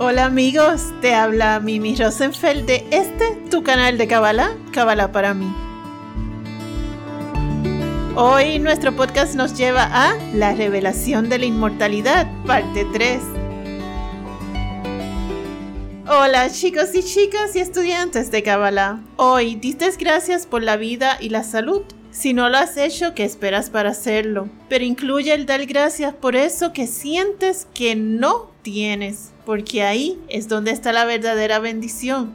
Hola amigos, te habla Mimi Rosenfeld de este, tu canal de Kabbalah, Kabbalah para mí. Hoy nuestro podcast nos lleva a La revelación de la inmortalidad, parte 3. Hola chicos y chicas y estudiantes de Kabbalah. Hoy diste gracias por la vida y la salud. Si no lo has hecho, ¿qué esperas para hacerlo? Pero incluye el dar gracias por eso que sientes que no tienes porque ahí es donde está la verdadera bendición,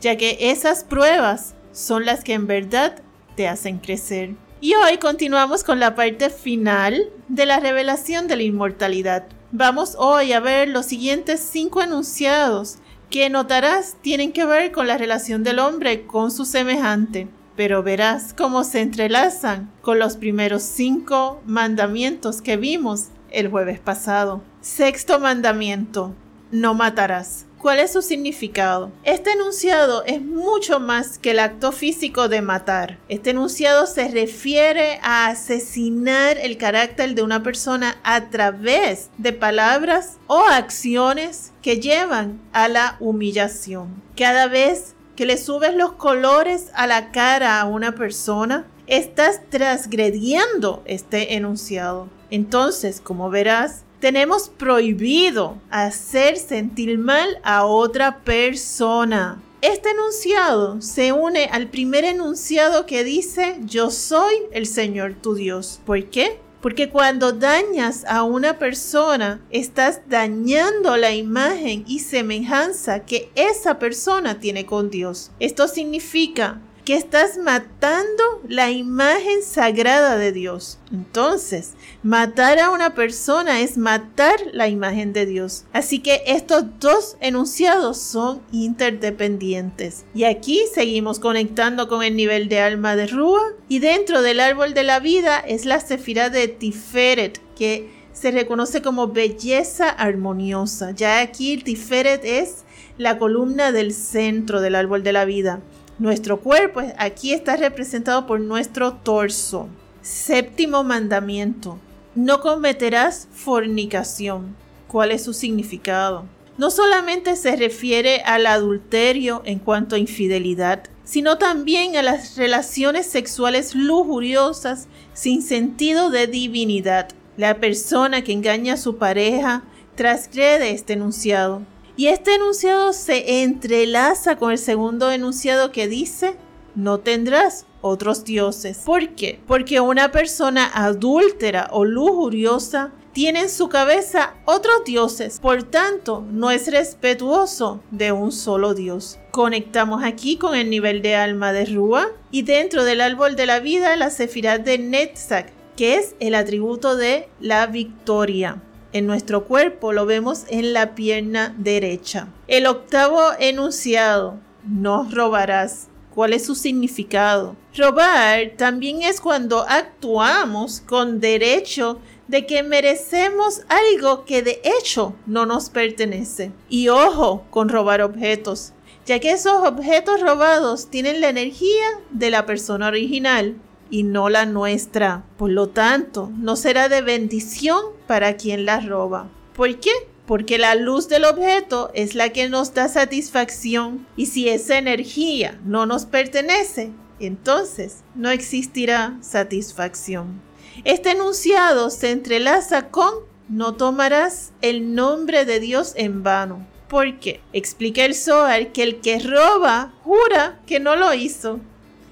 ya que esas pruebas son las que en verdad te hacen crecer. Y hoy continuamos con la parte final de la revelación de la inmortalidad. Vamos hoy a ver los siguientes cinco enunciados que notarás tienen que ver con la relación del hombre con su semejante, pero verás cómo se entrelazan con los primeros cinco mandamientos que vimos el jueves pasado. Sexto mandamiento, no matarás. ¿Cuál es su significado? Este enunciado es mucho más que el acto físico de matar. Este enunciado se refiere a asesinar el carácter de una persona a través de palabras o acciones que llevan a la humillación. Cada vez que le subes los colores a la cara a una persona, estás transgrediendo este enunciado. Entonces, como verás, tenemos prohibido hacer sentir mal a otra persona. Este enunciado se une al primer enunciado que dice yo soy el Señor tu Dios. ¿Por qué? Porque cuando dañas a una persona, estás dañando la imagen y semejanza que esa persona tiene con Dios. Esto significa que estás matando la imagen sagrada de Dios. Entonces, matar a una persona es matar la imagen de Dios. Así que estos dos enunciados son interdependientes. Y aquí seguimos conectando con el nivel de alma de Rúa y dentro del árbol de la vida es la sefira de Tiferet que se reconoce como belleza armoniosa. Ya aquí el Tiferet es la columna del centro del árbol de la vida. Nuestro cuerpo aquí está representado por nuestro torso. Séptimo mandamiento. No cometerás fornicación. ¿Cuál es su significado? No solamente se refiere al adulterio en cuanto a infidelidad, sino también a las relaciones sexuales lujuriosas sin sentido de divinidad. La persona que engaña a su pareja transgrede este enunciado. Y este enunciado se entrelaza con el segundo enunciado que dice, no tendrás otros dioses. ¿Por qué? Porque una persona adúltera o lujuriosa tiene en su cabeza otros dioses, por tanto no es respetuoso de un solo Dios. Conectamos aquí con el nivel de alma de Rúa y dentro del árbol de la vida la sefirá de Netzach, que es el atributo de la victoria en nuestro cuerpo lo vemos en la pierna derecha. El octavo enunciado, no robarás. ¿Cuál es su significado? Robar también es cuando actuamos con derecho de que merecemos algo que de hecho no nos pertenece. Y ojo con robar objetos, ya que esos objetos robados tienen la energía de la persona original y no la nuestra. Por lo tanto, no será de bendición para quien la roba. ¿Por qué? Porque la luz del objeto es la que nos da satisfacción y si esa energía no nos pertenece, entonces no existirá satisfacción. Este enunciado se entrelaza con no tomarás el nombre de Dios en vano. ¿Por qué? Explica el Zohar que el que roba jura que no lo hizo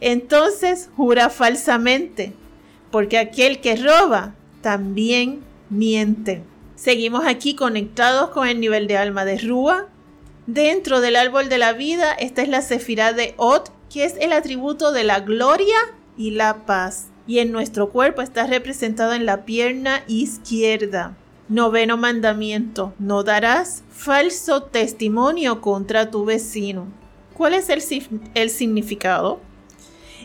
entonces jura falsamente, porque aquel que roba también miente. Seguimos aquí conectados con el nivel de alma de Rúa. Dentro del árbol de la vida, esta es la sefirá de Ot, que es el atributo de la gloria y la paz. Y en nuestro cuerpo está representado en la pierna izquierda. Noveno mandamiento, no darás falso testimonio contra tu vecino. ¿Cuál es el, el significado?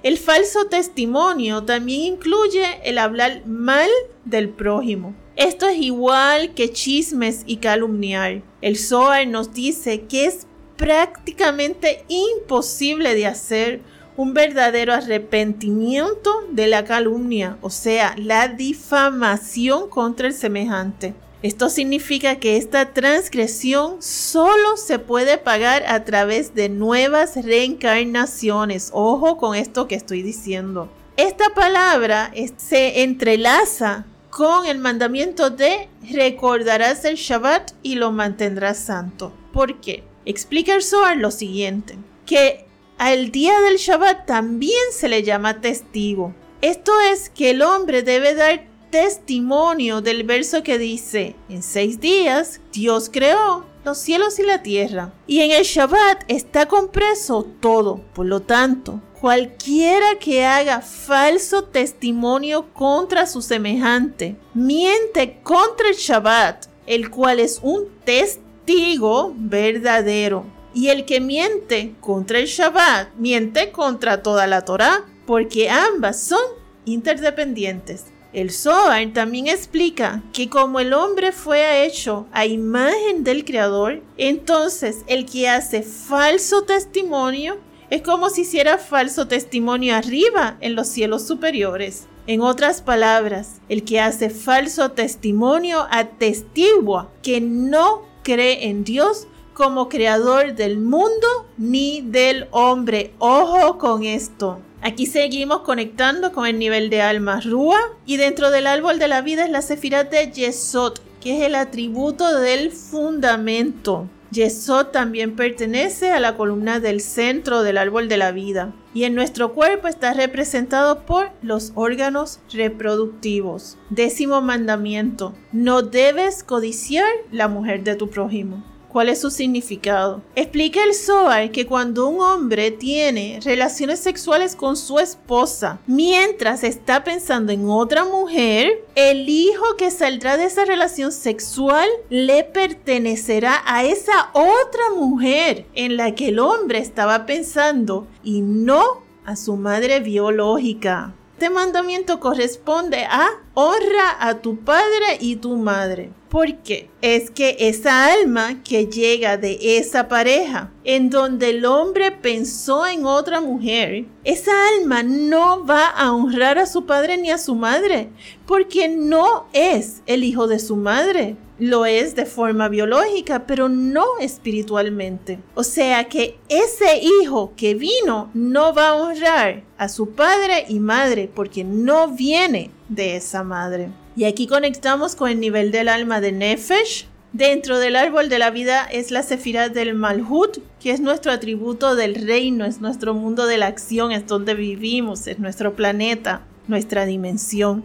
El falso testimonio también incluye el hablar mal del prójimo. Esto es igual que chismes y calumniar. El Zohar nos dice que es prácticamente imposible de hacer un verdadero arrepentimiento de la calumnia, o sea, la difamación contra el semejante. Esto significa que esta transgresión solo se puede pagar a través de nuevas reencarnaciones. Ojo con esto que estoy diciendo. Esta palabra se entrelaza con el mandamiento de recordarás el Shabbat y lo mantendrás santo. ¿Por qué? Explica el Zohar lo siguiente, que al día del Shabbat también se le llama testigo. Esto es que el hombre debe dar testimonio del verso que dice, en seis días Dios creó los cielos y la tierra. Y en el Shabbat está compreso todo. Por lo tanto, cualquiera que haga falso testimonio contra su semejante, miente contra el Shabbat, el cual es un testigo verdadero. Y el que miente contra el Shabbat, miente contra toda la Torah, porque ambas son interdependientes. El Zohar también explica que como el hombre fue hecho a imagen del Creador, entonces el que hace falso testimonio es como si hiciera falso testimonio arriba en los cielos superiores. En otras palabras, el que hace falso testimonio atestigua que no cree en Dios como creador del mundo ni del hombre. Ojo con esto. Aquí seguimos conectando con el nivel de alma Rúa y dentro del árbol de la vida es la Sefirah de Yesod, que es el atributo del fundamento. Yesod también pertenece a la columna del centro del árbol de la vida y en nuestro cuerpo está representado por los órganos reproductivos. Décimo mandamiento, no debes codiciar la mujer de tu prójimo. ¿Cuál es su significado? Explica el Zohar que cuando un hombre tiene relaciones sexuales con su esposa mientras está pensando en otra mujer, el hijo que saldrá de esa relación sexual le pertenecerá a esa otra mujer en la que el hombre estaba pensando y no a su madre biológica. Este mandamiento corresponde a honra a tu padre y tu madre. ¿Por qué? Es que esa alma que llega de esa pareja, en donde el hombre pensó en otra mujer, esa alma no va a honrar a su padre ni a su madre, porque no es el hijo de su madre lo es de forma biológica, pero no espiritualmente. O sea que ese hijo que vino no va a honrar a su padre y madre porque no viene de esa madre. Y aquí conectamos con el nivel del alma de Nefesh. Dentro del árbol de la vida es la sefirá del Malhut, que es nuestro atributo del reino, es nuestro mundo de la acción, es donde vivimos, es nuestro planeta nuestra dimensión,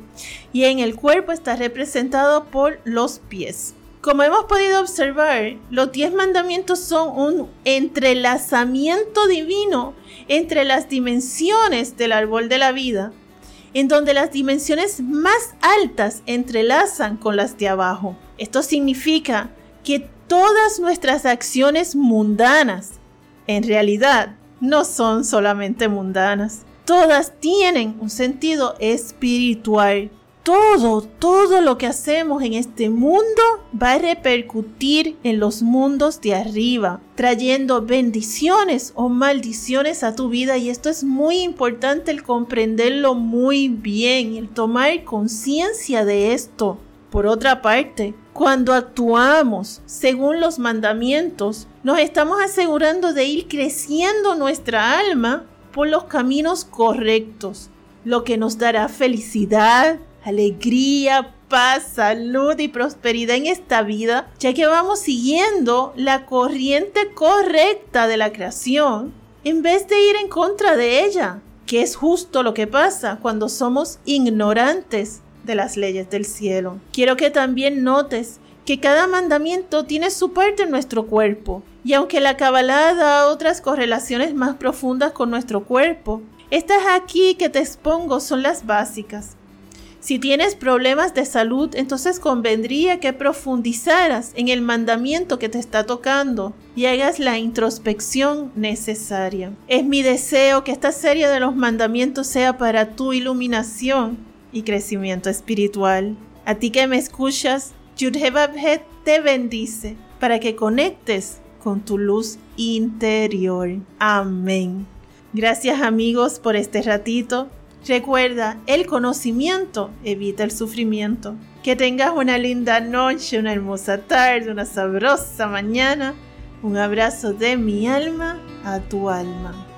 y en el cuerpo está representado por los pies. Como hemos podido observar, los diez mandamientos son un entrelazamiento divino entre las dimensiones del árbol de la vida, en donde las dimensiones más altas entrelazan con las de abajo. Esto significa que todas nuestras acciones mundanas, en realidad, no son solamente mundanas todas tienen un sentido espiritual. Todo, todo lo que hacemos en este mundo va a repercutir en los mundos de arriba, trayendo bendiciones o maldiciones a tu vida. Y esto es muy importante el comprenderlo muy bien, el tomar conciencia de esto. Por otra parte, cuando actuamos según los mandamientos, nos estamos asegurando de ir creciendo nuestra alma por los caminos correctos, lo que nos dará felicidad, alegría, paz, salud y prosperidad en esta vida, ya que vamos siguiendo la corriente correcta de la creación en vez de ir en contra de ella, que es justo lo que pasa cuando somos ignorantes de las leyes del cielo. Quiero que también notes que cada mandamiento tiene su parte en nuestro cuerpo, y aunque la Kabbalah da otras correlaciones más profundas con nuestro cuerpo, estas aquí que te expongo son las básicas. Si tienes problemas de salud, entonces convendría que profundizaras en el mandamiento que te está tocando y hagas la introspección necesaria. Es mi deseo que esta serie de los mandamientos sea para tu iluminación y crecimiento espiritual. A ti que me escuchas, Yudhebabhet te bendice para que conectes con tu luz interior. Amén. Gracias amigos por este ratito. Recuerda, el conocimiento evita el sufrimiento. Que tengas una linda noche, una hermosa tarde, una sabrosa mañana. Un abrazo de mi alma a tu alma.